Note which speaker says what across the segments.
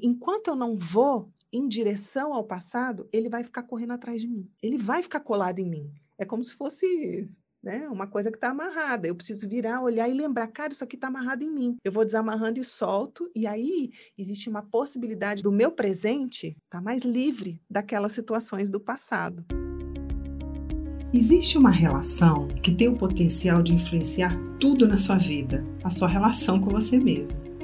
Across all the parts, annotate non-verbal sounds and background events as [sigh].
Speaker 1: Enquanto eu não vou em direção ao passado, ele vai ficar correndo atrás de mim. Ele vai ficar colado em mim. É como se fosse né? Uma coisa que está amarrada. Eu preciso virar, olhar e lembrar, cara, isso aqui está amarrado em mim. Eu vou desamarrando e solto, e aí existe uma possibilidade do meu presente estar tá mais livre daquelas situações do passado.
Speaker 2: Existe uma relação que tem o potencial de influenciar tudo na sua vida, a sua relação com você mesmo.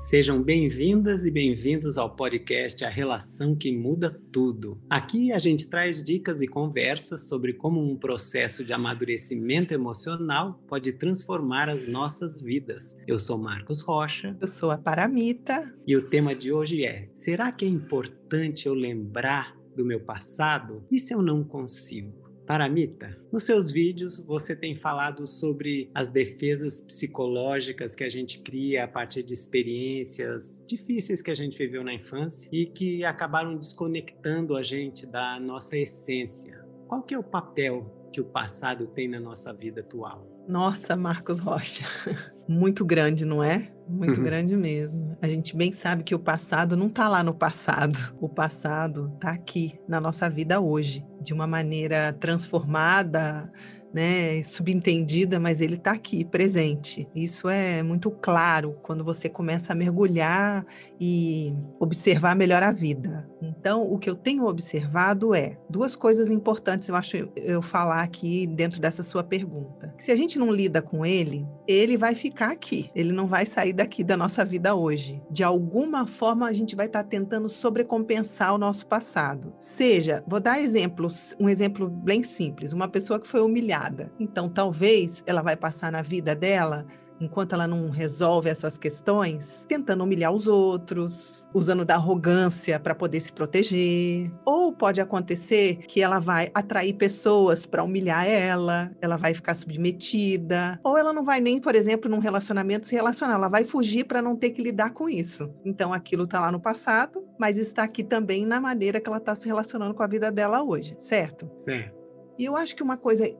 Speaker 3: Sejam bem-vindas e bem-vindos ao podcast A Relação que Muda Tudo. Aqui a gente traz dicas e conversas sobre como um processo de amadurecimento emocional pode transformar as nossas vidas. Eu sou Marcos Rocha.
Speaker 1: Eu sou a Paramita.
Speaker 3: E o tema de hoje é: será que é importante eu lembrar do meu passado? E se eu não consigo? Paramita, nos seus vídeos você tem falado sobre as defesas psicológicas que a gente cria a partir de experiências difíceis que a gente viveu na infância e que acabaram desconectando a gente da nossa essência. Qual que é o papel que o passado tem na nossa vida atual?
Speaker 1: Nossa, Marcos Rocha, [laughs] muito grande, não é? Muito uhum. grande mesmo. A gente bem sabe que o passado não está lá no passado. O passado está aqui na nossa vida hoje, de uma maneira transformada, né, subentendida, mas ele está aqui, presente. Isso é muito claro quando você começa a mergulhar e observar melhor a vida. Então, o que eu tenho observado é duas coisas importantes, eu acho eu falar aqui dentro dessa sua pergunta. Se a gente não lida com ele, ele vai ficar aqui. Ele não vai sair daqui da nossa vida hoje. De alguma forma, a gente vai estar tentando sobrecompensar o nosso passado. Seja, vou dar exemplos, um exemplo bem simples, uma pessoa que foi humilhada então, talvez ela vai passar na vida dela enquanto ela não resolve essas questões, tentando humilhar os outros, usando da arrogância para poder se proteger. Ou pode acontecer que ela vai atrair pessoas para humilhar ela, ela vai ficar submetida, ou ela não vai nem, por exemplo, num relacionamento se relacionar, ela vai fugir para não ter que lidar com isso. Então aquilo está lá no passado, mas está aqui também na maneira que ela está se relacionando com a vida dela hoje, certo?
Speaker 3: Certo.
Speaker 1: E eu acho que uma coisa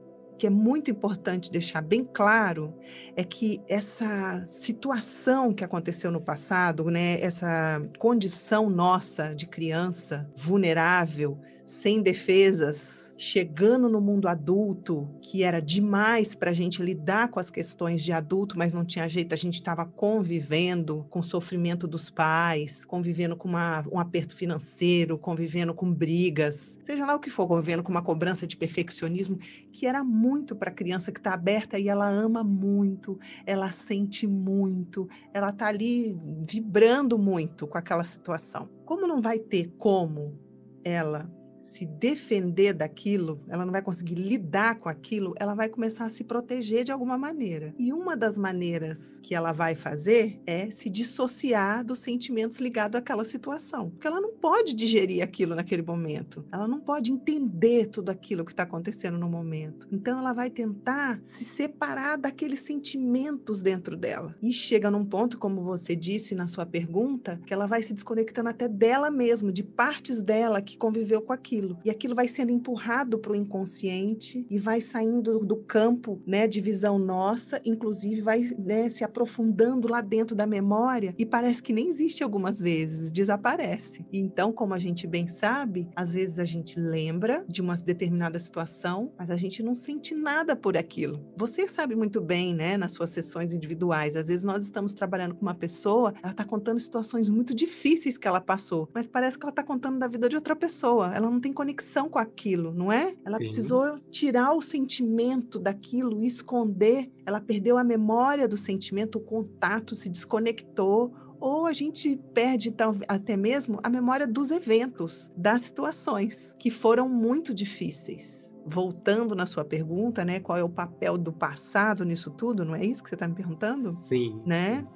Speaker 1: que é muito importante deixar bem claro é que essa situação que aconteceu no passado, né, essa condição nossa de criança vulnerável, sem defesas, chegando no mundo adulto, que era demais para a gente lidar com as questões de adulto, mas não tinha jeito, a gente estava convivendo com o sofrimento dos pais, convivendo com uma, um aperto financeiro, convivendo com brigas, seja lá o que for, convivendo com uma cobrança de perfeccionismo, que era muito para a criança que está aberta e ela ama muito, ela sente muito, ela está ali vibrando muito com aquela situação. Como não vai ter como ela se defender daquilo, ela não vai conseguir lidar com aquilo, ela vai começar a se proteger de alguma maneira. E uma das maneiras que ela vai fazer é se dissociar dos sentimentos ligados àquela situação. Porque ela não pode digerir aquilo naquele momento. Ela não pode entender tudo aquilo que está acontecendo no momento. Então ela vai tentar se separar daqueles sentimentos dentro dela. E chega num ponto, como você disse na sua pergunta, que ela vai se desconectando até dela mesma, de partes dela que conviveu com aquilo aquilo. E aquilo vai sendo empurrado para o inconsciente e vai saindo do campo né, de visão nossa, inclusive vai né, se aprofundando lá dentro da memória e parece que nem existe algumas vezes, desaparece. Então, como a gente bem sabe, às vezes a gente lembra de uma determinada situação, mas a gente não sente nada por aquilo. Você sabe muito bem, né, nas suas sessões individuais, às vezes nós estamos trabalhando com uma pessoa, ela está contando situações muito difíceis que ela passou, mas parece que ela está contando da vida de outra pessoa. Ela não tem conexão com aquilo, não é? Ela Sim. precisou tirar o sentimento daquilo, esconder. Ela perdeu a memória do sentimento, o contato, se desconectou ou a gente perde até mesmo a memória dos eventos, das situações que foram muito difíceis. Voltando na sua pergunta, né, qual é o papel do passado nisso tudo? Não é isso que você está me perguntando?
Speaker 3: Sim.
Speaker 1: Né?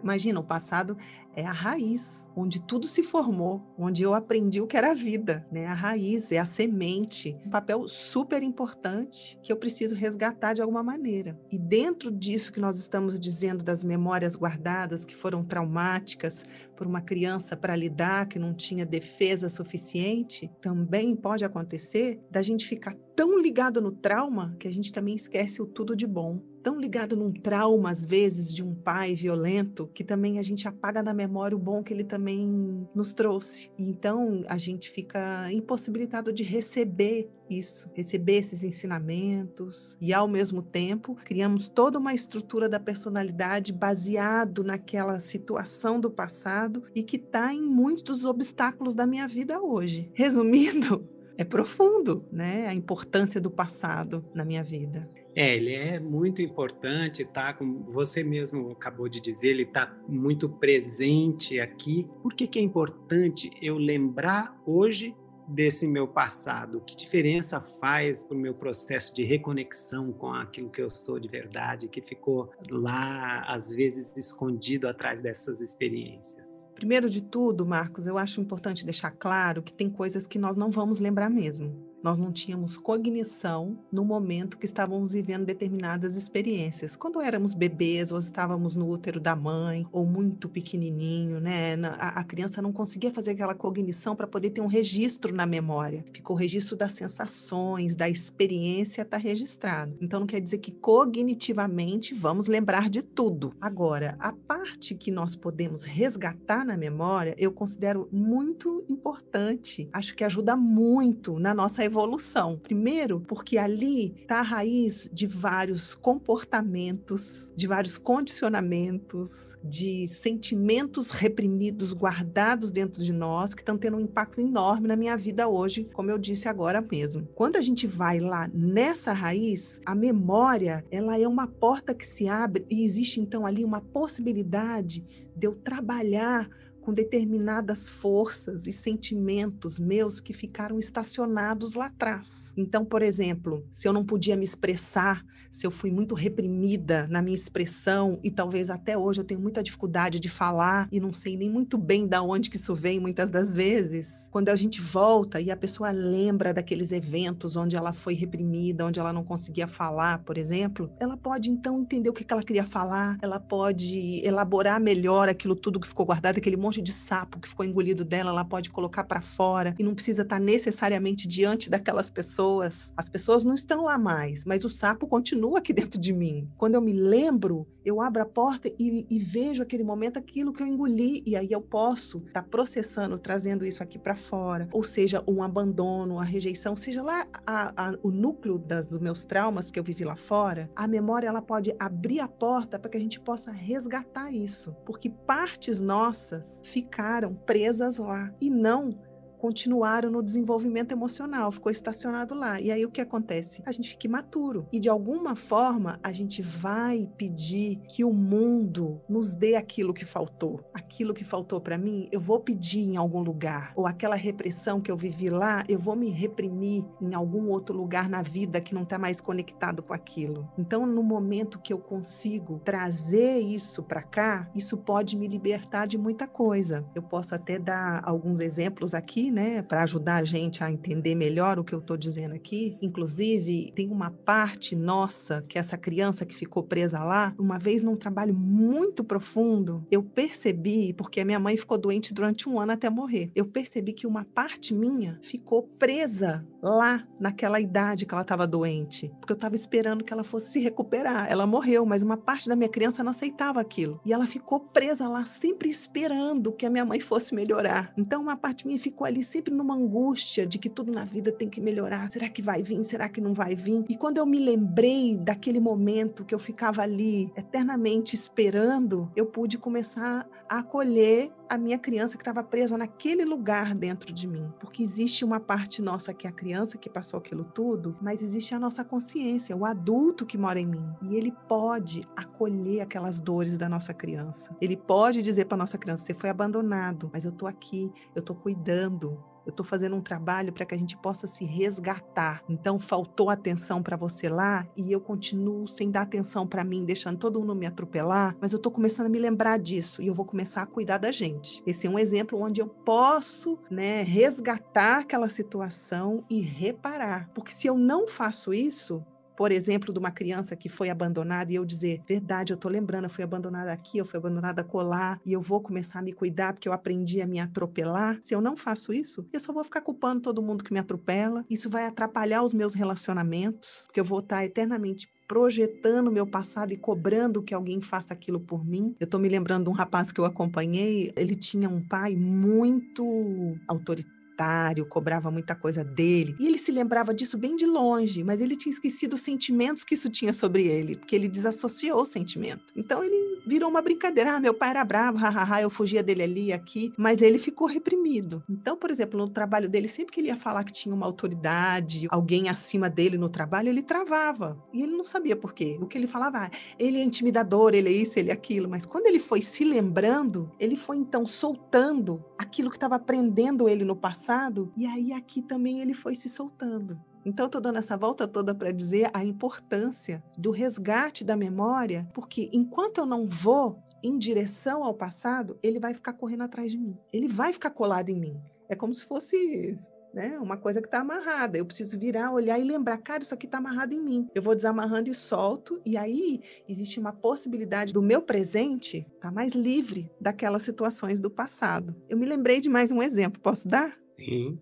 Speaker 1: Imagina, o passado é a raiz, onde tudo se formou, onde eu aprendi o que era a vida, né? A raiz é a semente, um papel super importante que eu preciso resgatar de alguma maneira. E dentro disso que nós estamos dizendo das memórias guardadas que foram traumáticas por uma criança para lidar que não tinha defesa suficiente, também pode acontecer da gente ficar tão ligado no trauma que a gente também esquece o tudo de bom tão ligado num trauma, às vezes, de um pai violento, que também a gente apaga da memória o bom que ele também nos trouxe. Então a gente fica impossibilitado de receber isso, receber esses ensinamentos, e ao mesmo tempo criamos toda uma estrutura da personalidade baseado naquela situação do passado e que está em muitos dos obstáculos da minha vida hoje. Resumindo, [laughs] é profundo, né? A importância do passado na minha vida.
Speaker 3: É, ele é muito importante, tá? Como você mesmo acabou de dizer, ele está muito presente aqui. Por que, que é importante eu lembrar hoje desse meu passado? Que diferença faz para o meu processo de reconexão com aquilo que eu sou de verdade, que ficou lá, às vezes, escondido atrás dessas experiências?
Speaker 1: Primeiro de tudo, Marcos, eu acho importante deixar claro que tem coisas que nós não vamos lembrar mesmo nós não tínhamos cognição no momento que estávamos vivendo determinadas experiências. Quando éramos bebês, ou estávamos no útero da mãe, ou muito pequenininho, né? A, a criança não conseguia fazer aquela cognição para poder ter um registro na memória. Ficou o registro das sensações, da experiência está registrado. Então não quer dizer que cognitivamente vamos lembrar de tudo. Agora, a parte que nós podemos resgatar na memória, eu considero muito importante. Acho que ajuda muito na nossa evolução evolução. Primeiro, porque ali está a raiz de vários comportamentos, de vários condicionamentos, de sentimentos reprimidos, guardados dentro de nós, que estão tendo um impacto enorme na minha vida hoje, como eu disse agora mesmo. Quando a gente vai lá nessa raiz, a memória, ela é uma porta que se abre e existe então ali uma possibilidade de eu trabalhar com determinadas forças e sentimentos meus que ficaram estacionados lá atrás. Então, por exemplo, se eu não podia me expressar se eu fui muito reprimida na minha expressão e talvez até hoje eu tenho muita dificuldade de falar e não sei nem muito bem da onde que isso vem muitas das vezes. Quando a gente volta e a pessoa lembra daqueles eventos onde ela foi reprimida, onde ela não conseguia falar, por exemplo, ela pode então entender o que ela queria falar, ela pode elaborar melhor aquilo tudo que ficou guardado, aquele monte de sapo que ficou engolido dela, ela pode colocar para fora e não precisa estar necessariamente diante daquelas pessoas. As pessoas não estão lá mais, mas o sapo continua continua aqui dentro de mim. Quando eu me lembro, eu abro a porta e, e vejo aquele momento aquilo que eu engoli e aí eu posso estar tá processando, trazendo isso aqui para fora. Ou seja, um abandono, a rejeição, seja lá a, a, o núcleo das, dos meus traumas que eu vivi lá fora. A memória ela pode abrir a porta para que a gente possa resgatar isso, porque partes nossas ficaram presas lá e não continuaram no desenvolvimento emocional, ficou estacionado lá. E aí o que acontece? A gente fica imaturo. E de alguma forma a gente vai pedir que o mundo nos dê aquilo que faltou. Aquilo que faltou para mim, eu vou pedir em algum lugar. Ou aquela repressão que eu vivi lá, eu vou me reprimir em algum outro lugar na vida que não está mais conectado com aquilo. Então, no momento que eu consigo trazer isso para cá, isso pode me libertar de muita coisa. Eu posso até dar alguns exemplos aqui, né, para ajudar a gente a entender melhor o que eu estou dizendo aqui. Inclusive, tem uma parte nossa que essa criança que ficou presa lá, uma vez num trabalho muito profundo, eu percebi, porque a minha mãe ficou doente durante um ano até morrer, eu percebi que uma parte minha ficou presa lá naquela idade que ela estava doente, porque eu estava esperando que ela fosse se recuperar. Ela morreu, mas uma parte da minha criança não aceitava aquilo. E ela ficou presa lá, sempre esperando que a minha mãe fosse melhorar. Então, uma parte minha ficou ali sempre numa angústia de que tudo na vida tem que melhorar. Será que vai vir? Será que não vai vir? E quando eu me lembrei daquele momento que eu ficava ali eternamente esperando, eu pude começar a acolher a minha criança que estava presa naquele lugar dentro de mim. Porque existe uma parte nossa que é a criança que passou aquilo tudo, mas existe a nossa consciência, o adulto que mora em mim. E ele pode acolher aquelas dores da nossa criança. Ele pode dizer para nossa criança: você foi abandonado, mas eu estou aqui, eu estou cuidando Eu estou fazendo um trabalho para que a gente possa se resgatar. Então, faltou atenção para você lá e eu continuo sem dar atenção para mim, deixando todo mundo me atropelar, mas eu estou começando a me lembrar disso e eu vou começar a cuidar da gente. Esse é um exemplo onde eu posso, né, resgatar aquela situação e reparar. Porque se eu não faço isso, por exemplo, de uma criança que foi abandonada e eu dizer, verdade, eu tô lembrando, eu fui abandonada aqui, eu fui abandonada colar e eu vou começar a me cuidar porque eu aprendi a me atropelar. Se eu não faço isso, eu só vou ficar culpando todo mundo que me atropela. Isso vai atrapalhar os meus relacionamentos, porque eu vou estar eternamente projetando meu passado e cobrando que alguém faça aquilo por mim. Eu tô me lembrando de um rapaz que eu acompanhei, ele tinha um pai muito autoritário autoritário, cobrava muita coisa dele. E ele se lembrava disso bem de longe, mas ele tinha esquecido os sentimentos que isso tinha sobre ele, porque ele desassociou o sentimento. Então ele virou uma brincadeira. Ah, meu pai era bravo, hahaha, eu fugia dele ali aqui, mas ele ficou reprimido. Então, por exemplo, no trabalho dele, sempre que ele ia falar que tinha uma autoridade, alguém acima dele no trabalho, ele travava. E ele não sabia por quê. O que ele falava, ah, ele é intimidador, ele é isso, ele é aquilo. Mas quando ele foi se lembrando, ele foi então soltando aquilo que estava prendendo ele no passado passado, e aí aqui também ele foi se soltando. Então, estou dando essa volta toda para dizer a importância do resgate da memória, porque enquanto eu não vou em direção ao passado, ele vai ficar correndo atrás de mim. Ele vai ficar colado em mim. É como se fosse né, uma coisa que está amarrada. Eu preciso virar, olhar e lembrar, cara, isso aqui está amarrado em mim. Eu vou desamarrando e solto, e aí existe uma possibilidade do meu presente estar tá mais livre daquelas situações do passado. Eu me lembrei de mais um exemplo, posso dar?
Speaker 3: Sim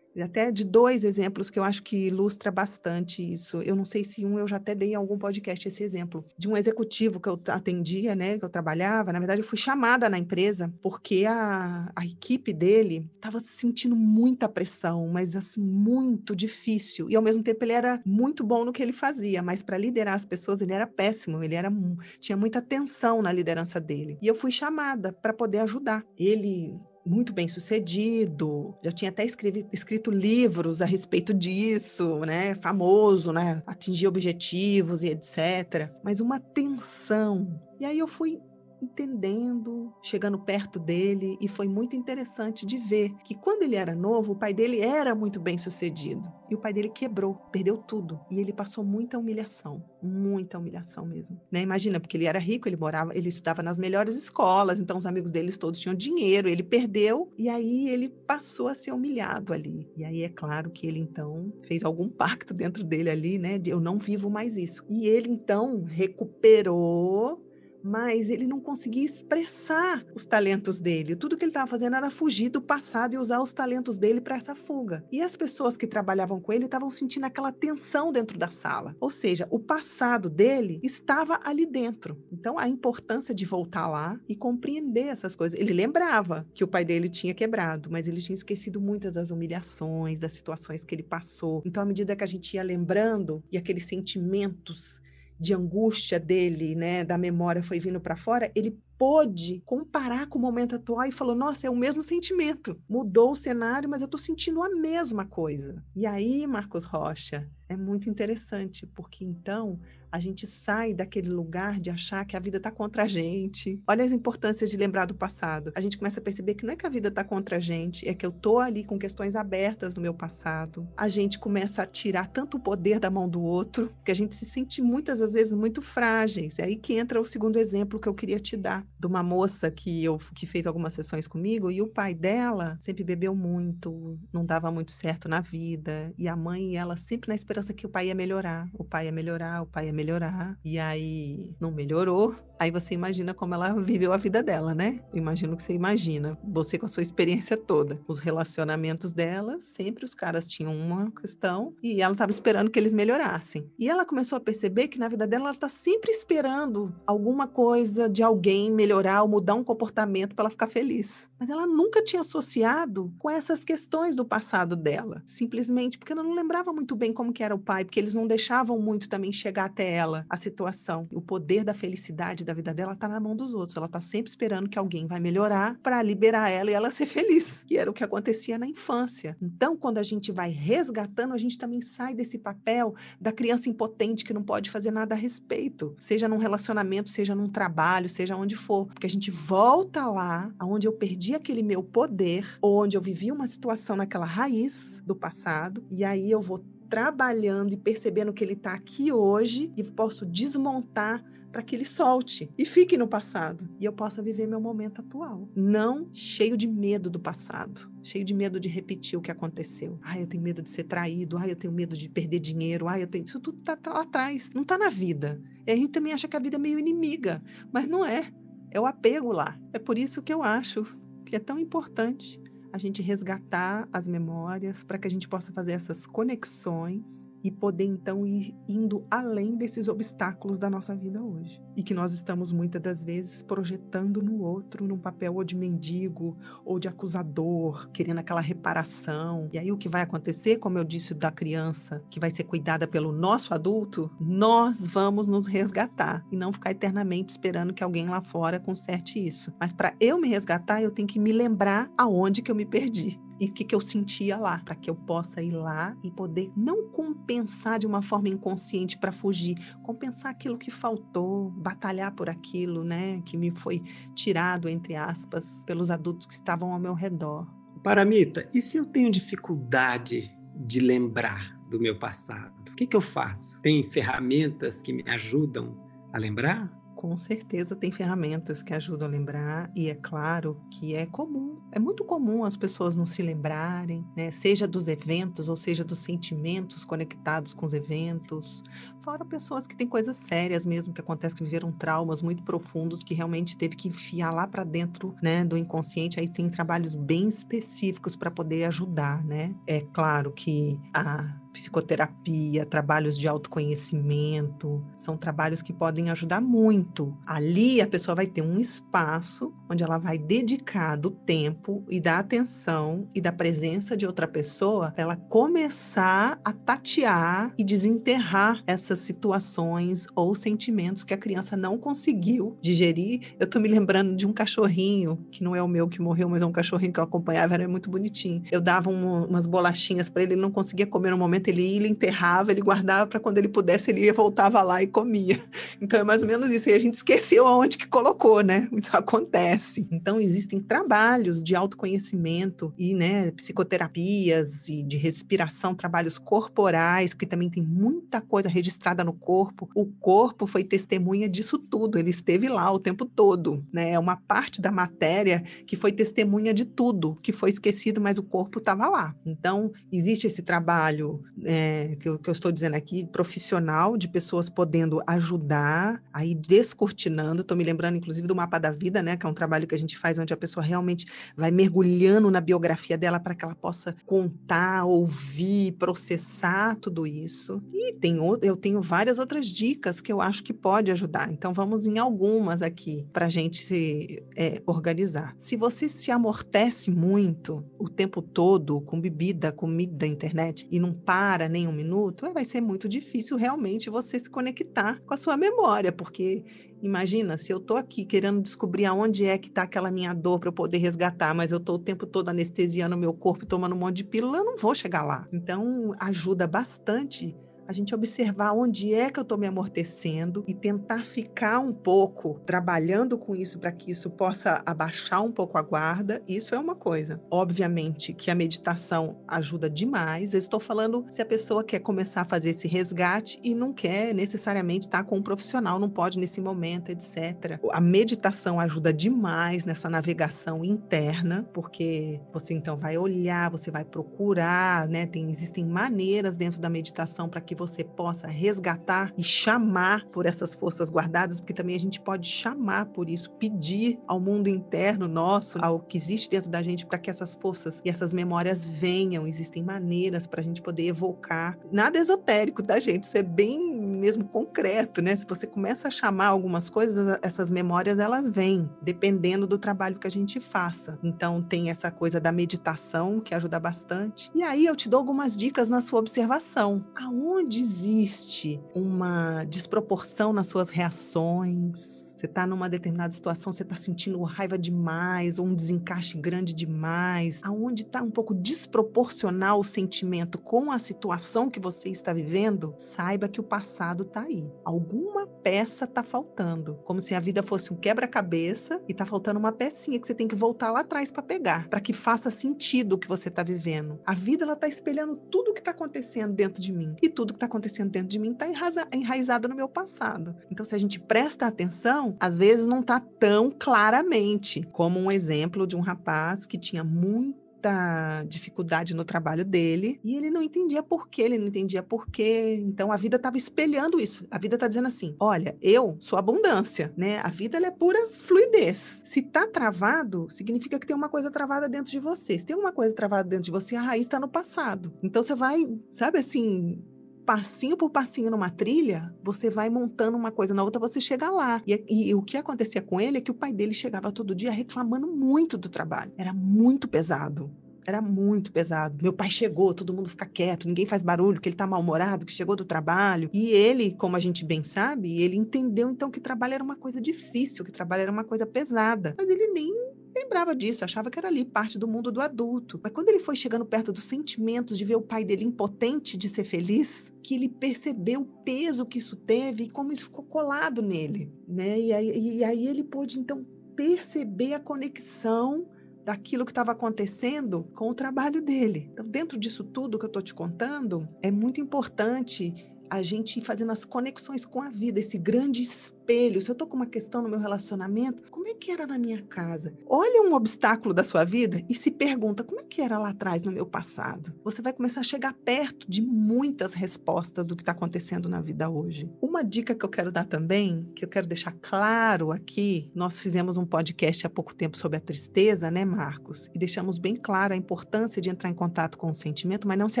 Speaker 1: até de dois exemplos que eu acho que ilustra bastante isso. Eu não sei se um eu já até dei em algum podcast esse exemplo, de um executivo que eu atendia, né, que eu trabalhava. Na verdade, eu fui chamada na empresa porque a, a equipe dele estava sentindo muita pressão, mas assim, muito difícil. E ao mesmo tempo ele era muito bom no que ele fazia, mas para liderar as pessoas ele era péssimo, ele era tinha muita tensão na liderança dele. E eu fui chamada para poder ajudar. Ele muito bem sucedido, já tinha até escrevi, escrito livros a respeito disso, né? Famoso, né? Atingir objetivos e etc. Mas uma tensão. E aí eu fui entendendo, chegando perto dele, e foi muito interessante de ver que quando ele era novo, o pai dele era muito bem sucedido. E o pai dele quebrou, perdeu tudo. E ele passou muita humilhação, muita humilhação mesmo. Né? Imagina, porque ele era rico, ele morava, ele estudava nas melhores escolas, então os amigos deles todos tinham dinheiro, ele perdeu, e aí ele passou a ser humilhado ali. E aí é claro que ele então fez algum pacto dentro dele ali, né? De eu não vivo mais isso. E ele então recuperou mas ele não conseguia expressar os talentos dele. Tudo que ele estava fazendo era fugir do passado e usar os talentos dele para essa fuga. E as pessoas que trabalhavam com ele estavam sentindo aquela tensão dentro da sala. Ou seja, o passado dele estava ali dentro. Então, a importância de voltar lá e compreender essas coisas. Ele lembrava que o pai dele tinha quebrado, mas ele tinha esquecido muitas das humilhações, das situações que ele passou. Então, à medida que a gente ia lembrando e aqueles sentimentos de angústia dele, né, da memória foi vindo para fora, ele pôde comparar com o momento atual e falou: "Nossa, é o mesmo sentimento. Mudou o cenário, mas eu estou sentindo a mesma coisa". E aí, Marcos Rocha, é muito interessante, porque então a gente sai daquele lugar de achar que a vida está contra a gente. Olha as importâncias de lembrar do passado. A gente começa a perceber que não é que a vida está contra a gente, é que eu tô ali com questões abertas no meu passado. A gente começa a tirar tanto o poder da mão do outro, que a gente se sente muitas vezes muito frágeis. É aí que entra o segundo exemplo que eu queria te dar, de uma moça que eu que fez algumas sessões comigo e o pai dela sempre bebeu muito, não dava muito certo na vida, e a mãe e ela sempre na esperança que o pai ia melhorar, o pai ia melhorar, o pai ia melhorar. E aí não melhorou. Aí você imagina como ela viveu a vida dela, né? Imagino que você imagina, você com a sua experiência toda. Os relacionamentos dela, sempre os caras tinham uma questão e ela estava esperando que eles melhorassem. E ela começou a perceber que na vida dela ela está sempre esperando alguma coisa de alguém melhorar ou mudar um comportamento para ela ficar feliz. Mas ela nunca tinha associado com essas questões do passado dela, simplesmente porque ela não lembrava muito bem como que era o pai, porque eles não deixavam muito também chegar até ela a situação. O poder da felicidade da vida dela está na mão dos outros. Ela está sempre esperando que alguém vai melhorar para liberar ela e ela ser feliz, que era o que acontecia na infância. Então, quando a gente vai resgatando, a gente também sai desse papel da criança impotente que não pode fazer nada a respeito, seja num relacionamento, seja num trabalho, seja onde for, porque a gente volta lá aonde eu perdi aquele meu poder, onde eu vivi uma situação naquela raiz do passado, e aí eu vou trabalhando e percebendo que ele está aqui hoje e posso desmontar para que ele solte e fique no passado e eu possa viver meu momento atual, não cheio de medo do passado, cheio de medo de repetir o que aconteceu. Ai, eu tenho medo de ser traído, ai, eu tenho medo de perder dinheiro, ai, eu tenho isso tudo tá, tá lá atrás, não tá na vida. E a gente também acha que a vida é meio inimiga, mas não é. É o apego lá. É por isso que eu acho que é tão importante a gente resgatar as memórias para que a gente possa fazer essas conexões e poder então ir indo além desses obstáculos da nossa vida hoje. E que nós estamos muitas das vezes projetando no outro num papel ou de mendigo ou de acusador, querendo aquela reparação. E aí o que vai acontecer, como eu disse da criança, que vai ser cuidada pelo nosso adulto, nós vamos nos resgatar e não ficar eternamente esperando que alguém lá fora conserte isso. Mas para eu me resgatar, eu tenho que me lembrar aonde que eu me perdi e o que, que eu sentia lá, para que eu possa ir lá e poder não compensar de uma forma inconsciente para fugir, compensar aquilo que faltou, batalhar por aquilo, né, que me foi tirado entre aspas pelos adultos que estavam ao meu redor.
Speaker 3: Paramita, e se eu tenho dificuldade de lembrar do meu passado? O que, que eu faço? Tem ferramentas que me ajudam a lembrar?
Speaker 1: Com certeza tem ferramentas que ajudam a lembrar, e é claro que é comum, é muito comum as pessoas não se lembrarem, né? seja dos eventos ou seja dos sentimentos conectados com os eventos. Fora pessoas que têm coisas sérias mesmo que acontecem, que viveram traumas muito profundos, que realmente teve que enfiar lá para dentro né, do inconsciente. Aí tem trabalhos bem específicos para poder ajudar, né? É claro que a psicoterapia, trabalhos de autoconhecimento, são trabalhos que podem ajudar muito. Ali a pessoa vai ter um espaço onde ela vai dedicar do tempo e da atenção e da presença de outra pessoa para ela começar a tatear e desenterrar essas situações ou sentimentos que a criança não conseguiu digerir. Eu tô me lembrando de um cachorrinho, que não é o meu que morreu, mas é um cachorrinho que eu acompanhava, era muito bonitinho. Eu dava um, umas bolachinhas para ele, ele não conseguia comer no momento ele ia, ele enterrava, ele guardava para quando ele pudesse, ele ia, voltava lá e comia. [laughs] Então é mais ou menos isso. E a gente esqueceu aonde que colocou, né? Isso acontece. Então existem trabalhos de autoconhecimento e, né, psicoterapias e de respiração, trabalhos corporais, que também tem muita coisa registrada no corpo. O corpo foi testemunha disso tudo, ele esteve lá o tempo todo, né? É uma parte da matéria que foi testemunha de tudo, que foi esquecido, mas o corpo estava lá. Então, existe esse trabalho é, que, eu, que, eu, estou dizendo aqui, profissional, de pessoas podendo ajudar, aí descortinando. Estou me lembrando, inclusive, do Mapa da Vida, né? Que é um trabalho que a gente faz onde a pessoa realmente vai mergulhando na biografia dela para que ela possa contar, ouvir, processar tudo isso. E tem, eu tenho várias outras dicas que eu acho que pode ajudar. Então, vamos em algumas aqui para a gente se é, organizar. Se você se amortece muito o tempo todo com bebida, comida, internet e não para para nem um minuto, vai ser muito difícil realmente você se conectar com a sua memória, porque imagina, se eu tô aqui querendo descobrir aonde é que tá aquela minha dor para eu poder resgatar, mas eu tô o tempo todo anestesiando o meu corpo, tomando um monte de pílula, eu não vou chegar lá. Então, ajuda bastante a gente observar onde é que eu estou me amortecendo e tentar ficar um pouco trabalhando com isso para que isso possa abaixar um pouco a guarda, isso é uma coisa. Obviamente que a meditação ajuda demais. Eu estou falando se a pessoa quer começar a fazer esse resgate e não quer necessariamente estar com um profissional, não pode nesse momento, etc. A meditação ajuda demais nessa navegação interna, porque você então vai olhar, você vai procurar, né? Tem, existem maneiras dentro da meditação para que você possa resgatar e chamar por essas forças guardadas, porque também a gente pode chamar por isso, pedir ao mundo interno nosso, ao que existe dentro da gente, para que essas forças e essas memórias venham. Existem maneiras para a gente poder evocar. Nada esotérico da gente, isso é bem mesmo concreto, né? Se você começa a chamar algumas coisas, essas memórias elas vêm, dependendo do trabalho que a gente faça. Então tem essa coisa da meditação que ajuda bastante. E aí eu te dou algumas dicas na sua observação. Aonde aonde existe uma desproporção nas suas reações, você está numa determinada situação, você está sentindo raiva demais, ou um desencaixe grande demais, aonde está um pouco desproporcional o sentimento com a situação que você está vivendo, saiba que o passado está aí. Alguma peça está faltando, como se a vida fosse um quebra-cabeça e está faltando uma pecinha que você tem que voltar lá atrás para pegar, para que faça sentido o que você está vivendo. A vida ela está espelhando tudo o que está acontecendo dentro de mim e tudo que está acontecendo dentro de mim está enraizado no meu passado. Então, se a gente presta atenção às vezes não está tão claramente, como um exemplo de um rapaz que tinha muito muita dificuldade no trabalho dele e ele não entendia por quê, ele não entendia por quê. Então a vida estava espelhando isso. A vida está dizendo assim: olha, eu sou abundância, né? A vida é pura fluidez. Se tá travado, significa que tem uma coisa travada dentro de você. Se tem uma coisa travada dentro de você, a raiz está no passado. Então você vai, sabe assim, passinho por passinho numa trilha, você vai montando uma coisa na outra, você chega lá. E, e, e, o que acontecia com ele é que o pai dele chegava todo dia reclamando muito do trabalho. Era muito pesado. Era muito pesado. Meu pai chegou, todo mundo fica quieto, ninguém faz barulho, que ele tá mal-humorado, que chegou do trabalho. E ele, como a gente bem sabe, ele entendeu então que trabalho era uma coisa difícil, que trabalho era uma coisa pesada. Mas ele nem lembrava disso, achava que era ali parte do mundo do adulto. Mas quando ele foi chegando perto dos sentimentos de ver o pai dele impotente de ser feliz, que ele percebeu o peso que isso teve e como isso ficou colado nele, né? E aí, e aí ele pôde então perceber a conexão daquilo que estava acontecendo com o trabalho dele. Então, dentro disso tudo que eu estou te contando, é muito importante a gente ir fazendo as conexões com a vida, esse grande espelho. Se eu estou com uma questão no meu relacionamento, como é que era na minha casa? Olha um obstáculo da sua vida e se pergunta como é que era lá atrás no meu passado. Você vai começar a chegar perto de muitas respostas do que está acontecendo na vida hoje. Uma dica que eu quero dar também, que eu quero deixar claro aqui, nós fizemos um podcast há pouco tempo sobre a tristeza, né, Marcos? E deixamos bem claro a importância de entrar em contato com o sentimento, mas não se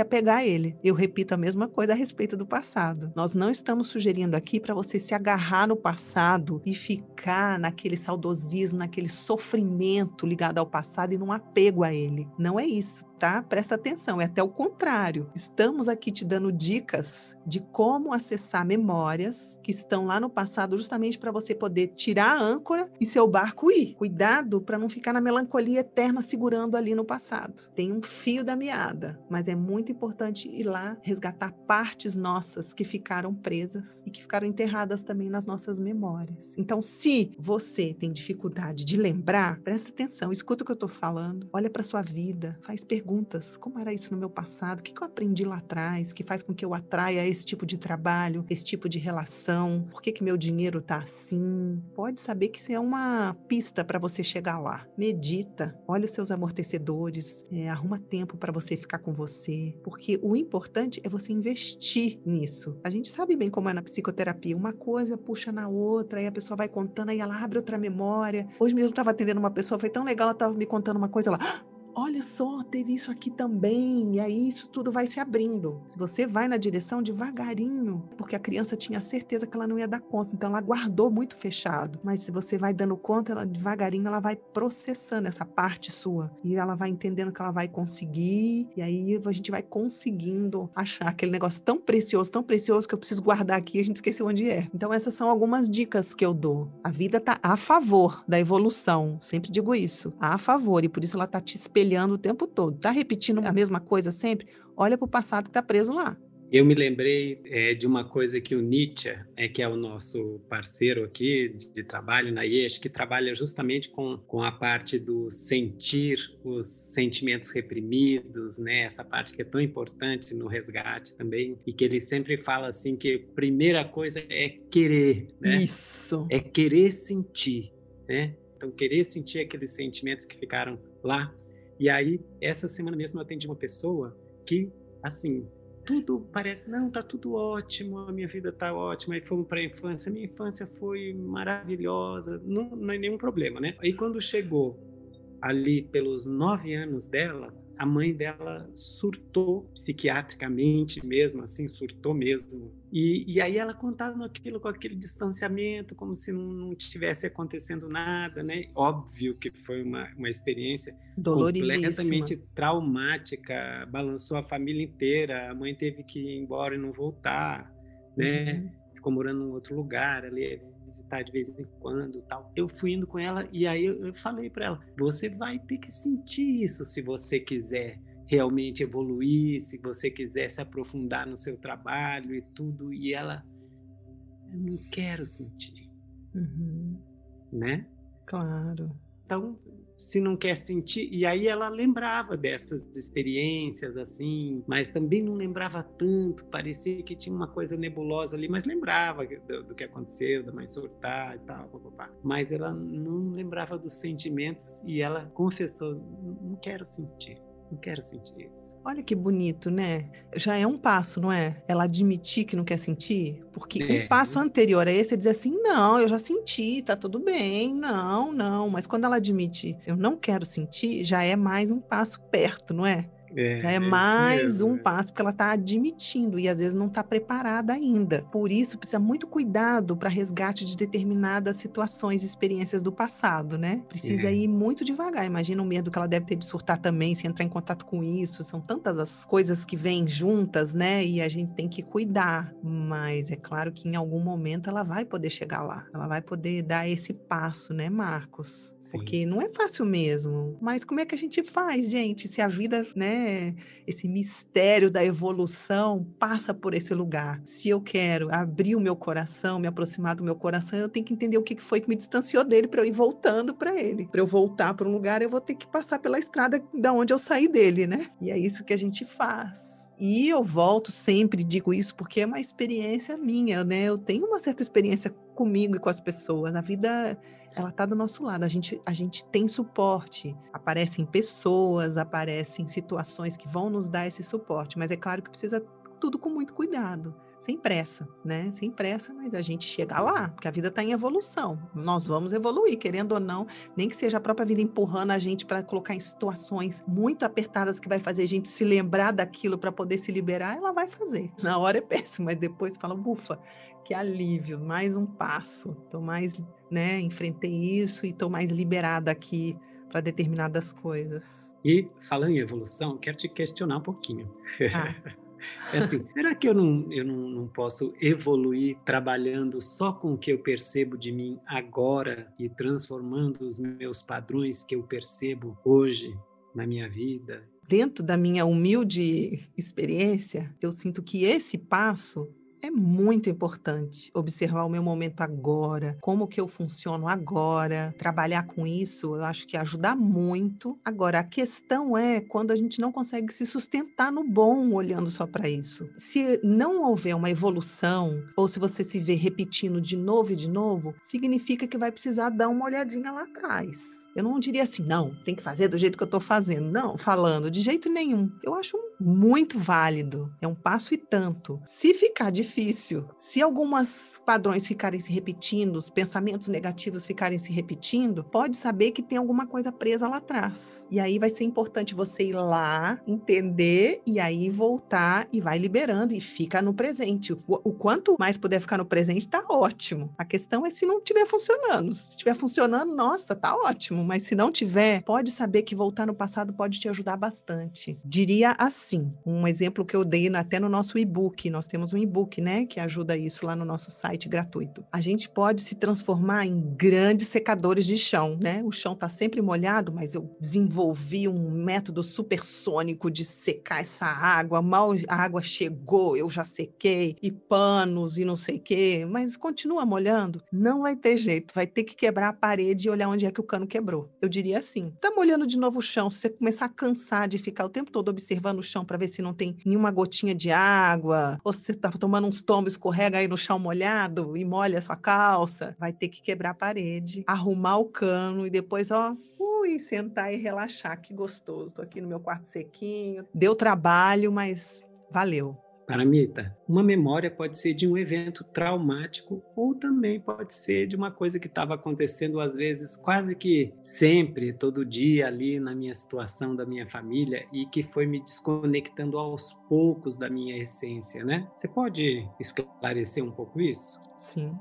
Speaker 1: apegar a ele. Eu repito a mesma coisa a respeito do passado. Nós não estamos sugerindo aqui para você se agarrar no passado passado e ficar naquele saudosismo, naquele sofrimento ligado ao passado e num apego a ele. Não é isso tá? Presta atenção, é até o contrário. Estamos aqui te dando dicas de como acessar memórias que estão lá no passado, justamente para você poder tirar a âncora e seu barco ir. Cuidado para não ficar na melancolia eterna segurando ali no passado. Tem um fio da meada, mas é muito importante ir lá resgatar partes nossas que ficaram presas e que ficaram enterradas também nas nossas memórias. Então, se você tem dificuldade de lembrar, presta atenção, escuta o que eu estou falando, olha para sua vida, faz perguntas perguntas: como era isso no meu passado? O que eu aprendi lá atrás que faz com que eu atraia esse tipo de trabalho, esse tipo de relação? Por que, que meu dinheiro tá assim? Pode saber que isso é uma pista para você chegar lá. Medita, olha os seus amortecedores, é, arruma tempo para você ficar com você, porque o importante é você investir nisso. A gente sabe bem como é na psicoterapia: uma coisa puxa na outra, aí a pessoa vai contando, aí ela abre outra memória. Hoje mesmo eu estava atendendo uma pessoa, foi tão legal, ela estava me contando uma coisa lá olha só, teve isso aqui também, e aí isso tudo vai se abrindo. Se você vai na direção devagarinho, porque a criança tinha certeza que ela não ia dar conta, então ela guardou muito fechado. Mas se você vai dando conta, ela devagarinho ela vai processando essa parte sua e ela vai entendendo que ela vai conseguir, e aí a gente vai conseguindo achar aquele negócio tão precioso, tão precioso que eu preciso guardar aqui, a gente esqueceu onde é. Então essas são algumas dicas que eu dou. A vida tá a favor da evolução, sempre digo isso, a favor, e por isso ela tá te espelhando espelhando o tempo todo. Está repetindo a mesma coisa sempre? Olha para o passado que está preso lá.
Speaker 3: Eu me lembrei é, de uma coisa que o Nietzsche, é, que é o nosso parceiro aqui de, de trabalho na IES, que trabalha justamente com, com a parte do sentir os sentimentos reprimidos, né? essa parte que é tão importante no resgate também, e que ele sempre fala assim que a primeira coisa é querer. Né?
Speaker 1: Isso.
Speaker 3: É querer sentir. Né? Então, querer sentir aqueles sentimentos que ficaram lá e aí, essa semana mesmo eu atendi uma pessoa que, assim, tudo parece, não, tá tudo ótimo, a minha vida tá ótima. Aí fomos para a infância, minha infância foi maravilhosa, não, não é nenhum problema, né? Aí quando chegou ali pelos nove anos dela, a mãe dela surtou psiquiatricamente mesmo, assim, surtou mesmo. E, e aí ela contava aquilo com aquele distanciamento, como se não, não tivesse acontecendo nada, né? Óbvio que foi uma, uma experiência completamente traumática, balançou a família inteira, a mãe teve que ir embora e não voltar, né? Uhum. Ficou morando em outro lugar ali, visitar de vez em quando tal. Eu fui indo com ela e aí eu, eu falei para ela: você vai ter que sentir isso se você quiser realmente evoluir, se você quiser se aprofundar no seu trabalho e tudo. E ela, eu não quero sentir,
Speaker 1: uhum.
Speaker 3: né?
Speaker 1: Claro.
Speaker 3: Então se não quer sentir. E aí ela lembrava dessas experiências, assim, mas também não lembrava tanto, parecia que tinha uma coisa nebulosa ali, mas lembrava do, do que aconteceu, da mãe surtar e tal, papapá. mas ela não lembrava dos sentimentos e ela confessou: não quero sentir. Não quero sentir isso.
Speaker 1: Olha que bonito, né? Já é um passo, não é? Ela admitir que não quer sentir. Porque é. um passo anterior a esse é dizer assim: não, eu já senti, tá tudo bem, não, não. Mas quando ela admite, eu não quero sentir, já é mais um passo perto, não é? É, é, é mais mesmo, um é. passo, porque ela está admitindo e às vezes não está preparada ainda. Por isso, precisa muito cuidado para resgate de determinadas situações e experiências do passado, né? Precisa é. ir muito devagar. Imagina o medo que ela deve ter de surtar também, se entrar em contato com isso. São tantas as coisas que vêm juntas, né? E a gente tem que cuidar. Mas é claro que em algum momento ela vai poder chegar lá. Ela vai poder dar esse passo, né, Marcos? Sim. Porque não é fácil mesmo. Mas como é que a gente faz, gente? Se a vida, né? Né, esse mistério da evolução passa por esse lugar. Se eu quero abrir o meu coração, me aproximar do meu coração, eu tenho que entender o que foi que me distanciou dele para eu ir voltando para ele. Para eu voltar para um lugar, eu vou ter que passar pela estrada da onde eu saí dele, né? E é isso que a gente faz. E eu volto sempre, digo isso porque é uma experiência minha, né? Eu tenho uma certa experiência comigo e com as pessoas. A vida ela está do nosso lado. A gente, a gente tem suporte. Aparecem pessoas, aparecem situações que vão nos dar esse suporte, mas é claro que precisa tudo com muito cuidado, sem pressa, né? Sem pressa, mas a gente chega Sim. lá, porque a vida está em evolução. Nós vamos evoluir, querendo ou não, nem que seja a própria vida empurrando a gente para colocar em situações muito apertadas que vai fazer a gente se lembrar daquilo para poder se liberar, ela vai fazer. [laughs] Na hora é péssimo, mas depois fala, ufa, que alívio, mais um passo. Tô mais né? Enfrentei isso e estou mais liberada aqui para determinadas coisas.
Speaker 3: E falando em evolução, quero te questionar um pouquinho. Ah. [laughs] É assim, será que eu, não, eu não, não posso evoluir trabalhando só com o que eu percebo de mim agora e transformando os meus padrões que eu percebo hoje na minha vida?
Speaker 1: Dentro da minha humilde experiência, eu sinto que esse passo é muito importante observar o meu momento agora, como que eu funciono agora, trabalhar com isso, eu acho que ajuda muito. Agora, a questão é quando a gente não consegue se sustentar no bom olhando só para isso. Se não houver uma evolução, ou se você se vê repetindo de novo e de novo, significa que vai precisar dar uma olhadinha lá atrás. Eu não diria assim, não, tem que fazer do jeito que eu estou fazendo. Não, falando, de jeito nenhum. Eu acho muito válido. É um passo e tanto. Se ficar difícil, se alguns padrões ficarem se repetindo, os pensamentos negativos ficarem se repetindo, pode saber que tem alguma coisa presa lá atrás. E aí vai ser importante você ir lá, entender e aí voltar e vai liberando e fica no presente. O, o quanto mais puder ficar no presente, está ótimo. A questão é se não estiver funcionando. Se estiver funcionando, nossa, tá ótimo mas se não tiver, pode saber que voltar no passado pode te ajudar bastante. Diria assim, um exemplo que eu dei até no nosso e-book, nós temos um e-book, né, que ajuda isso lá no nosso site gratuito. A gente pode se transformar em grandes secadores de chão, né? O chão tá sempre molhado, mas eu desenvolvi um método supersônico de secar essa água, mal a água chegou, eu já sequei, e panos e não sei o quê, mas continua molhando, não vai ter jeito, vai ter que quebrar a parede e olhar onde é que o cano quebrou eu diria assim: tá molhando de novo o chão, se você começar a cansar de ficar o tempo todo observando o chão para ver se não tem nenhuma gotinha de água, ou se você tá tomando uns tombos, escorrega aí no chão molhado e molha a sua calça, vai ter que quebrar a parede, arrumar o cano e depois, ó, ui, sentar e relaxar. Que gostoso. Tô aqui no meu quarto sequinho. Deu trabalho, mas valeu
Speaker 3: Paramita, uma memória pode ser de um evento traumático ou também pode ser de uma coisa que estava acontecendo às vezes quase que sempre, todo dia ali na minha situação da minha família e que foi me desconectando aos poucos da minha essência, né? Você pode esclarecer um pouco isso?
Speaker 1: Sim.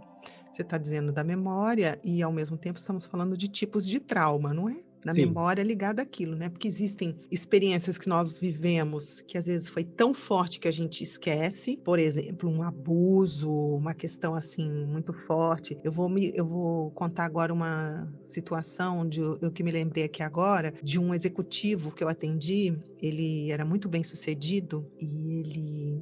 Speaker 1: Você está dizendo da memória e ao mesmo tempo estamos falando de tipos de trauma, não é? Na Sim. memória ligada àquilo, né? Porque existem experiências que nós vivemos que às vezes foi tão forte que a gente esquece, por exemplo, um abuso, uma questão assim muito forte. Eu vou me, eu vou contar agora uma situação de eu que me lembrei aqui agora de um executivo que eu atendi. Ele era muito bem sucedido e ele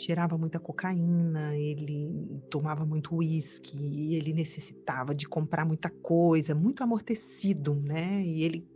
Speaker 1: cheirava muita cocaína, ele tomava muito uísque, ele necessitava de comprar muita coisa, muito amortecido, né? E ele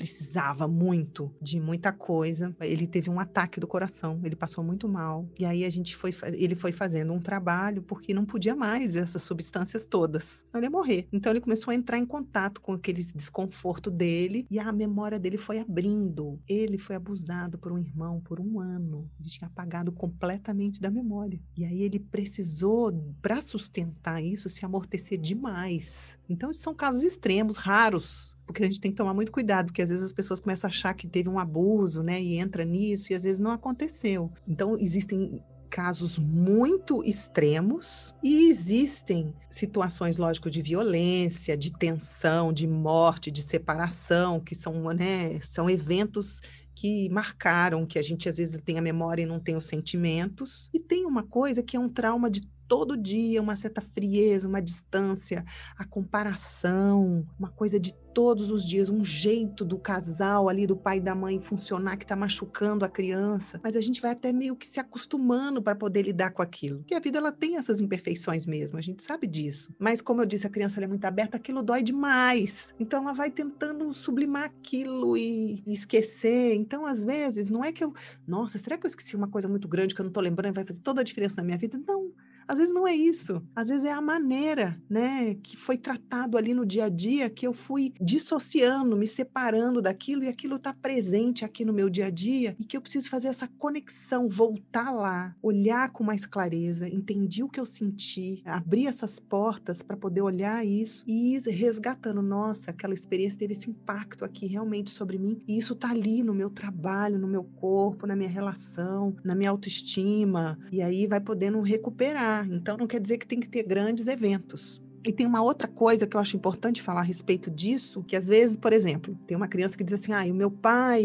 Speaker 1: precisava muito de muita coisa. Ele teve um ataque do coração, ele passou muito mal. E aí a gente foi, ele foi fazendo um trabalho porque não podia mais essas substâncias todas. Senão ele ia morrer. Então ele começou a entrar em contato com aquele desconforto dele e a memória dele foi abrindo. Ele foi abusado por um irmão por um ano. Ele tinha apagado completamente da memória. E aí ele precisou, para sustentar isso, se amortecer demais. Então, são casos extremos, raros, porque a gente tem que tomar muito cuidado, porque às vezes as pessoas começam a achar que teve um abuso, né, e entra nisso, e às vezes não aconteceu. Então, existem casos muito extremos e existem situações, lógico, de violência, de tensão, de morte, de separação, que são, né, são eventos que marcaram, que a gente às vezes tem a memória e não tem os sentimentos. E tem uma coisa que é um trauma de todo dia, uma certa frieza, uma distância, a comparação, uma coisa de todos os dias, um jeito do casal ali, do pai e da mãe funcionar que está machucando a criança. Mas a gente vai até meio que se acostumando para poder lidar com aquilo. Porque a vida ela tem essas imperfeições mesmo, a gente sabe disso. Mas como eu disse, a criança é muito aberta, aquilo dói demais. Então ela vai tentando sublimar aquilo e, esquecer. Então, às vezes, não é que eu, nossa, será que eu esqueci uma coisa muito grande que eu não estou lembrando e vai fazer toda a diferença na minha vida? Não. Às vezes não é isso. Às vezes é a maneira, né, que foi tratado ali no dia a dia que eu fui dissociando, me separando daquilo e aquilo está presente aqui no meu dia a dia e que eu preciso fazer essa conexão, voltar lá, olhar com mais clareza, entendi o que eu senti, abrir essas portas para poder olhar isso e ir resgatando, nossa, aquela experiência teve esse impacto aqui realmente sobre mim e isso está ali no meu trabalho, no meu corpo, na minha relação, na minha autoestima e aí vai podendo recuperar então não quer dizer que tem que ter grandes eventos. E tem uma outra coisa que eu acho importante falar a respeito disso, que às vezes, por exemplo, tem uma criança que diz assim: "Ah, o meu pai,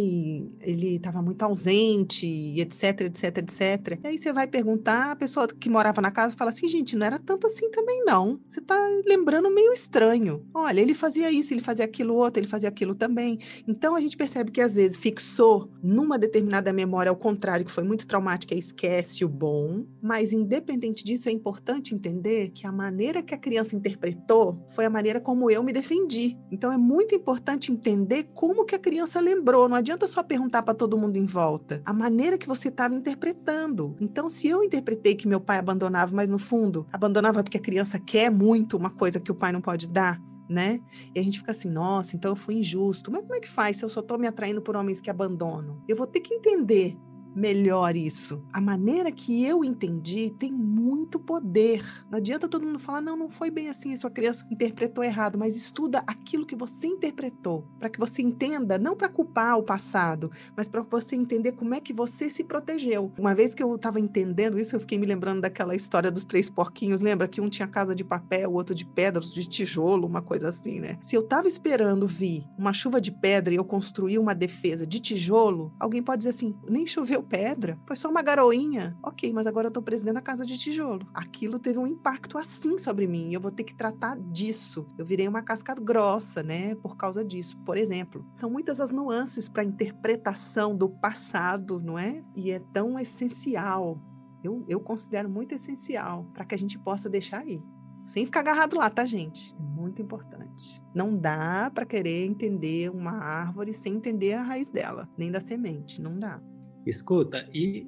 Speaker 1: ele estava muito ausente, etc, etc, etc". E aí você vai perguntar, a pessoa que morava na casa fala assim: "Gente, não era tanto assim também não. Você está lembrando meio estranho. Olha, ele fazia isso, ele fazia aquilo outro, ele fazia aquilo também". Então a gente percebe que às vezes fixou numa determinada memória ao contrário, que foi muito traumática, esquece o bom, mas independente disso é importante entender que a maneira que a criança interpretou foi a maneira como eu me defendi. Então é muito importante entender como que a criança lembrou. Não adianta só perguntar para todo mundo em volta. A maneira que você estava interpretando. Então, se eu interpretei que meu pai abandonava, mas no fundo abandonava porque a criança quer muito uma coisa que o pai não pode dar, né? E a gente fica assim, nossa, então eu fui injusto. Mas como é que faz se eu só estou me atraindo por homens que abandonam? Eu vou ter que entender melhor isso. A maneira que eu entendi tem muito poder. Não adianta todo mundo falar, não, não foi bem assim, sua criança interpretou errado, mas estuda aquilo que você interpretou, para que você entenda, não para culpar o passado, mas para você entender como é que você se protegeu. Uma vez que eu estava entendendo isso, eu fiquei me lembrando daquela história dos três porquinhos, lembra que um tinha casa de papel, o outro de pedra, outro de tijolo, uma coisa assim, né? Se eu estava esperando vir uma chuva de pedra e eu construir uma defesa de tijolo, alguém pode dizer assim, nem choveu pedra, foi só uma garoinha. Ok, mas agora eu tô preso da casa de tijolo. Aquilo teve um impacto assim sobre mim eu vou ter que tratar disso. Eu virei uma casca grossa, né, por causa disso. Por exemplo, são muitas as nuances para a interpretação do passado, não é? E é tão essencial. Eu, eu considero muito essencial para que a gente possa deixar aí. Sem ficar agarrado lá, tá, gente? É muito importante. Não dá para querer entender uma árvore sem entender a raiz dela, nem da semente. Não dá.
Speaker 3: Escuta, e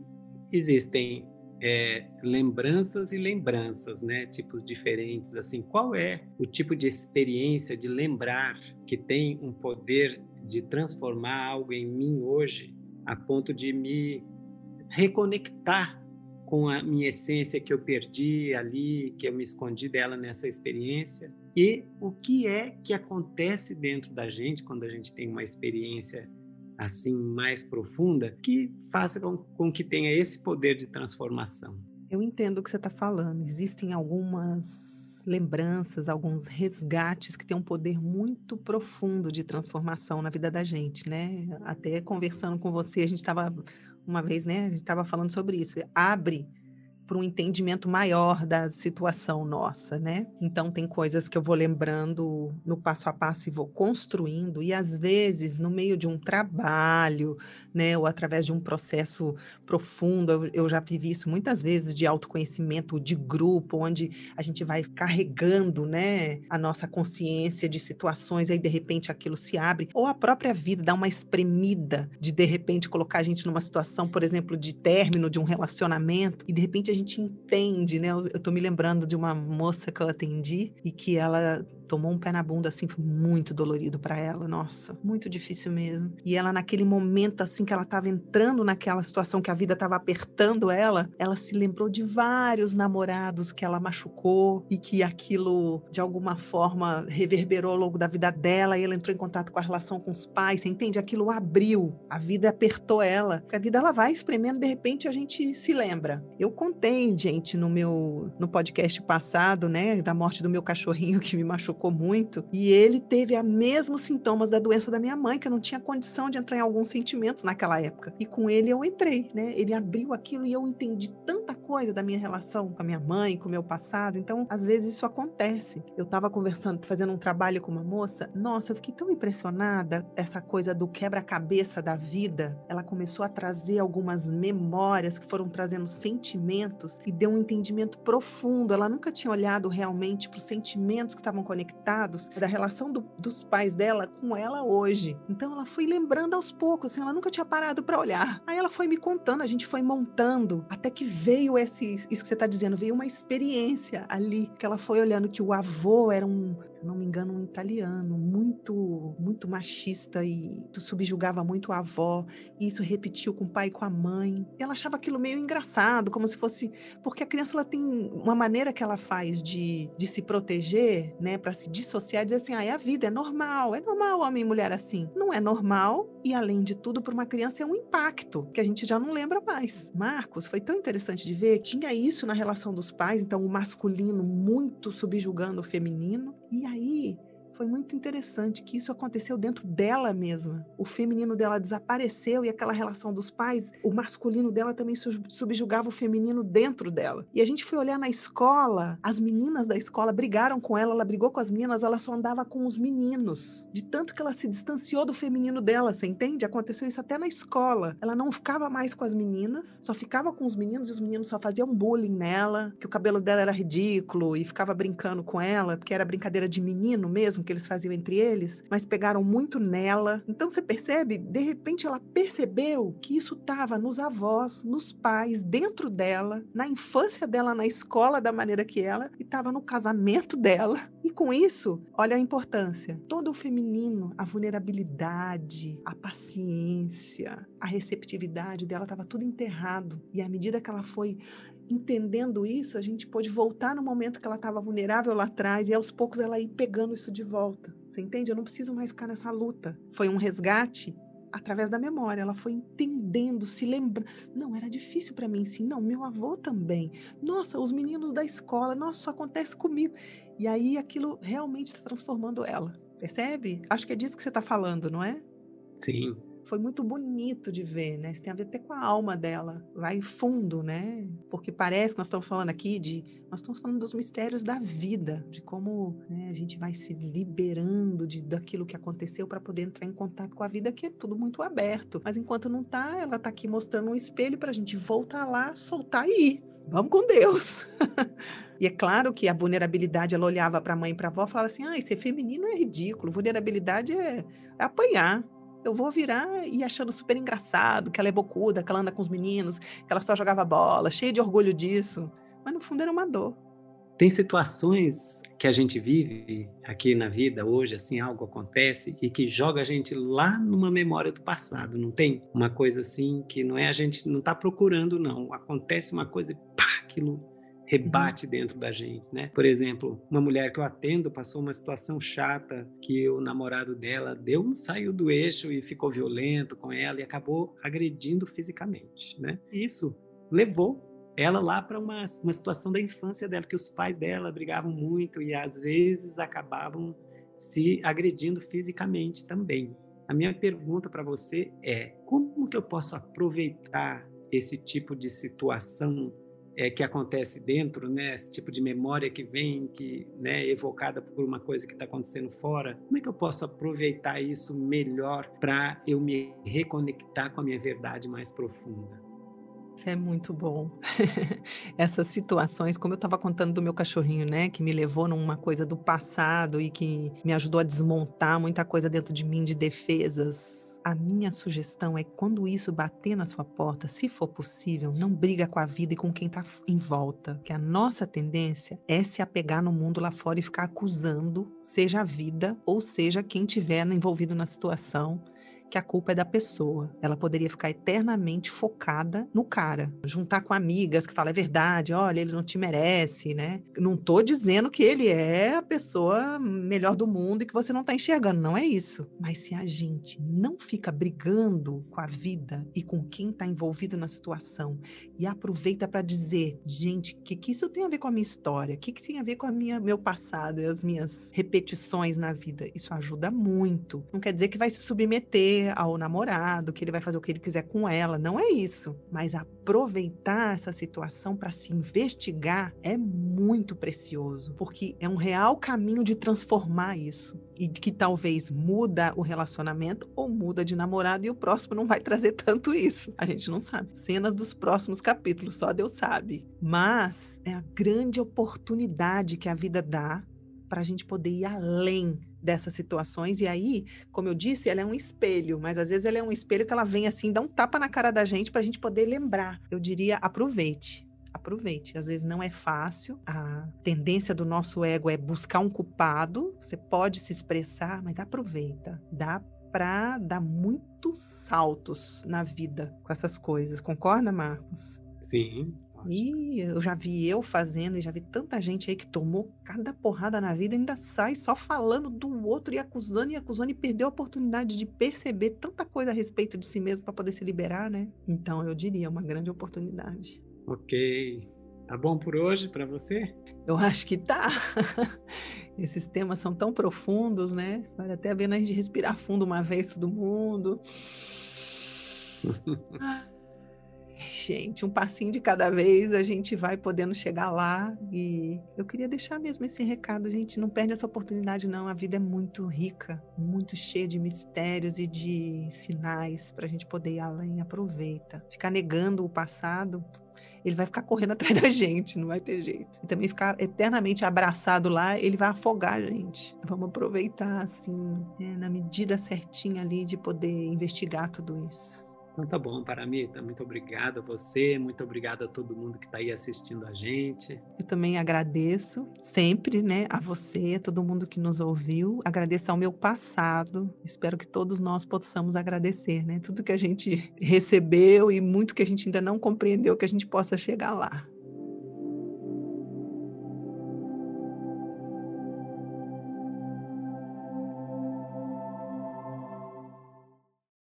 Speaker 3: existem é, lembranças e lembranças, né? Tipos diferentes, assim. Qual é o tipo de experiência de lembrar que tem um poder de transformar algo em mim hoje a ponto de me reconectar com a minha essência que eu perdi ali, que eu me escondi dela nessa experiência. E o que é que acontece dentro da gente quando a gente tem uma experiência assim mais profunda que faça com, com que tenha esse poder de transformação.
Speaker 1: Eu entendo o que você está falando. Existem algumas lembranças, alguns resgates que têm um poder muito profundo de transformação na vida da gente, né? Até conversando com você, a gente estava uma vez, né? A gente estava falando sobre isso. Abre para um entendimento maior da situação nossa, né? Então tem coisas que eu vou lembrando no passo a passo e vou construindo e às vezes no meio de um trabalho, né, ou através de um processo profundo, eu, eu já vivi isso muitas vezes de autoconhecimento de grupo, onde a gente vai carregando, né, a nossa consciência de situações aí de repente aquilo se abre, ou a própria vida dá uma espremida de de repente colocar a gente numa situação, por exemplo, de término de um relacionamento e de repente a gente entende, né? Eu, eu tô me lembrando de uma moça que eu atendi e que ela tomou um pé na bunda assim, foi muito dolorido para ela, nossa, muito difícil mesmo. E ela naquele momento assim que ela estava entrando naquela situação que a vida estava apertando ela, ela se lembrou de vários namorados que ela machucou e que aquilo de alguma forma reverberou ao longo da vida dela e ela entrou em contato com a relação com os pais, você entende? Aquilo abriu, a vida apertou ela, a vida ela vai espremendo, de repente a gente se lembra. Eu contei, gente, no meu no podcast passado, né, da morte do meu cachorrinho [laughs] que me machucou muito. E ele teve os mesmos sintomas da doença da minha mãe, que eu não tinha condição de entrar em alguns sentimentos naquela época. E com ele eu entrei, né? Ele abriu aquilo e eu entendi tanta coisa da minha relação com a minha mãe, com o meu passado. Então, às vezes isso acontece. Eu estava conversando, fazendo um trabalho com uma moça. Nossa, eu fiquei tão impressionada essa coisa do quebra-cabeça da vida. Ela começou a trazer algumas memórias que foram trazendo sentimentos e deu um entendimento profundo. Ela nunca tinha olhado realmente para os sentimentos que estavam conectados da relação do, dos pais dela com ela hoje. Então ela foi lembrando aos poucos, assim, ela nunca tinha parado para olhar. Aí ela foi me contando, a gente foi montando, até que veio esse, isso que você está dizendo, veio uma experiência ali, que ela foi olhando que o avô era um, se não me engano, um italiano, muito, muito machista e subjugava muito a avó. E isso repetiu com o pai e com a mãe. E ela achava aquilo meio engraçado, como se fosse. Porque a criança ela tem uma maneira que ela faz de, de se proteger, né, para se dissociar dizer assim: ah, é a vida, é normal, é normal homem e mulher assim. Não é normal e, além de tudo, para uma criança é um impacto que a gente já não lembra mais. Marcos, foi tão interessante de ver, tinha isso na relação dos pais, então o masculino muito subjugando o feminino. E aí foi muito interessante que isso aconteceu dentro dela mesma. O feminino dela desapareceu e aquela relação dos pais, o masculino dela também subjugava o feminino dentro dela. E a gente foi olhar na escola, as meninas da escola brigaram com ela, ela brigou com as meninas, ela só andava com os meninos. De tanto que ela se distanciou do feminino dela, você entende? Aconteceu isso até na escola. Ela não ficava mais com as meninas, só ficava com os meninos e os meninos só faziam bullying nela, que o cabelo dela era ridículo e ficava brincando com ela, porque era brincadeira de menino mesmo que eles faziam entre eles, mas pegaram muito nela. Então você percebe, de repente ela percebeu que isso estava nos avós, nos pais, dentro dela, na infância dela, na escola da maneira que ela, e estava no casamento [laughs] dela. E com isso, olha a importância. Todo o feminino, a vulnerabilidade, a paciência, a receptividade dela estava tudo enterrado. E à medida que ela foi entendendo isso, a gente pôde voltar no momento que ela estava vulnerável lá atrás e aos poucos ela ir pegando isso de volta. Você entende? Eu não preciso mais ficar nessa luta. Foi um resgate através da memória. Ela foi entendendo, se lembrando. Não, era difícil para mim, sim. Não, meu avô também. Nossa, os meninos da escola. Nossa, isso acontece comigo. E aí aquilo realmente está transformando ela. Percebe? Acho que é disso que você está falando, não é?
Speaker 3: Sim,
Speaker 1: foi muito bonito de ver, né? Isso tem a ver até com a alma dela, vai fundo, né? Porque parece que nós estamos falando aqui de, nós estamos falando dos mistérios da vida, de como né, a gente vai se liberando de daquilo que aconteceu para poder entrar em contato com a vida, que é tudo muito aberto. Mas enquanto não tá, ela tá aqui mostrando um espelho para a gente voltar lá, soltar e ir. Vamos com Deus. [laughs] E é claro que a vulnerabilidade, ela olhava para a mãe e para a avó e falava assim: ah, ser feminino é ridículo, vulnerabilidade é, é apanhar eu vou virar e achando super engraçado que ela é bocuda, que ela anda com os meninos, que ela só jogava bola, cheia de orgulho disso. Mas no fundo era uma dor.
Speaker 3: Tem situações que a gente vive aqui na vida hoje, assim, algo acontece e que joga a gente lá numa memória do passado. Não tem uma coisa assim que não é a gente não está procurando, não. Acontece uma coisa e aquilo rebate dentro da gente, né? Por exemplo, uma mulher que eu atendo passou uma situação chata que o namorado dela deu, saiu do eixo e ficou violento com ela e acabou agredindo fisicamente, né? Isso levou ela lá para uma, uma situação da infância dela, que os pais dela brigavam muito e às vezes acabavam se agredindo fisicamente também. A minha pergunta para você é: como que eu posso aproveitar esse tipo de situação é, que acontece dentro, né, esse tipo de memória que vem, que né, é evocada por uma coisa que está acontecendo fora, como é que eu posso aproveitar isso melhor para eu me reconectar com a minha verdade mais profunda?
Speaker 1: Isso é muito bom. [laughs] Essas situações, como eu estava contando do meu cachorrinho, né, que me levou numa coisa do passado e que me ajudou a desmontar muita coisa dentro de mim de defesas a minha sugestão é quando isso bater na sua porta, se for possível, não briga com a vida e com quem está em volta. Que a nossa tendência é se apegar no mundo lá fora e ficar acusando, seja a vida ou seja quem tiver envolvido na situação que a culpa é da pessoa. Ela poderia ficar eternamente focada no cara. Juntar com amigas que falam, é verdade, olha, ele não te merece, né? Não tô dizendo que ele é a pessoa melhor do mundo e que você não tá enxergando, não é isso. Mas se a gente não fica brigando com a vida e com quem tá envolvido na situação e aproveita para dizer, gente, o que, que isso tem a ver com a minha história? O que, que tem a ver com a minha, meu passado e as minhas repetições na vida? Isso ajuda muito. Não quer dizer que vai se submeter ao namorado, que ele vai fazer o que ele quiser com ela. Não é isso. Mas aproveitar essa situação para se investigar é muito precioso, porque é um real caminho de transformar isso. E que talvez muda o relacionamento ou muda de namorado e o próximo não vai trazer [laughs] tanto isso. A gente não sabe. Cenas dos próximos capítulos, só Deus sabe. Mas é a grande oportunidade que a vida dá para a gente poder ir além dessas situações. E aí, como eu disse, ela é um espelho, mas às vezes ela é um espelho que ela vem assim, dá um tapa na cara da gente para a gente poder lembrar. Eu diria, aproveite. Aproveite. Às vezes não é fácil. A tendência do nosso ego é buscar um culpado. Você pode se expressar, mas aproveita. Dá para dar muitos saltos na vida com essas coisas. Concorda, Marcos?
Speaker 3: Sim,
Speaker 1: e eu já vi eu fazendo, e já vi tanta gente aí que tomou cada porrada na vida e ainda sai só falando do outro e acusando e acusando e perdeu a oportunidade de perceber tanta coisa a respeito de si mesmo para poder se liberar, né? Então eu diria uma grande oportunidade.
Speaker 3: Ok. Tá bom por hoje para você?
Speaker 1: Eu acho que tá. [laughs] Esses temas são tão profundos, né? Vale até a pena a gente respirar fundo uma vez todo mundo. [laughs] gente, um passinho de cada vez a gente vai podendo chegar lá. E eu queria deixar mesmo esse recado, gente, não perde essa oportunidade não. A vida é muito rica, muito cheia de mistérios e de sinais para a gente poder ir além. Aproveita. Ficar negando o passado, ele vai ficar correndo [laughs] atrás da gente, não vai ter jeito. E também ficar eternamente abraçado lá, ele vai afogar a gente. Vamos aproveitar, assim, né, na medida certinha ali de poder investigar tudo isso.
Speaker 3: Então tá bom, Paramita, muito obrigado a você, muito obrigado a todo mundo que está aí assistindo a gente.
Speaker 1: Eu também agradeço sempre, né, a você, a todo mundo que nos ouviu, agradeço ao meu passado, espero que todos nós possamos agradecer, né, tudo que a gente [laughs] recebeu e muito que a gente ainda não compreendeu, que a gente possa chegar lá.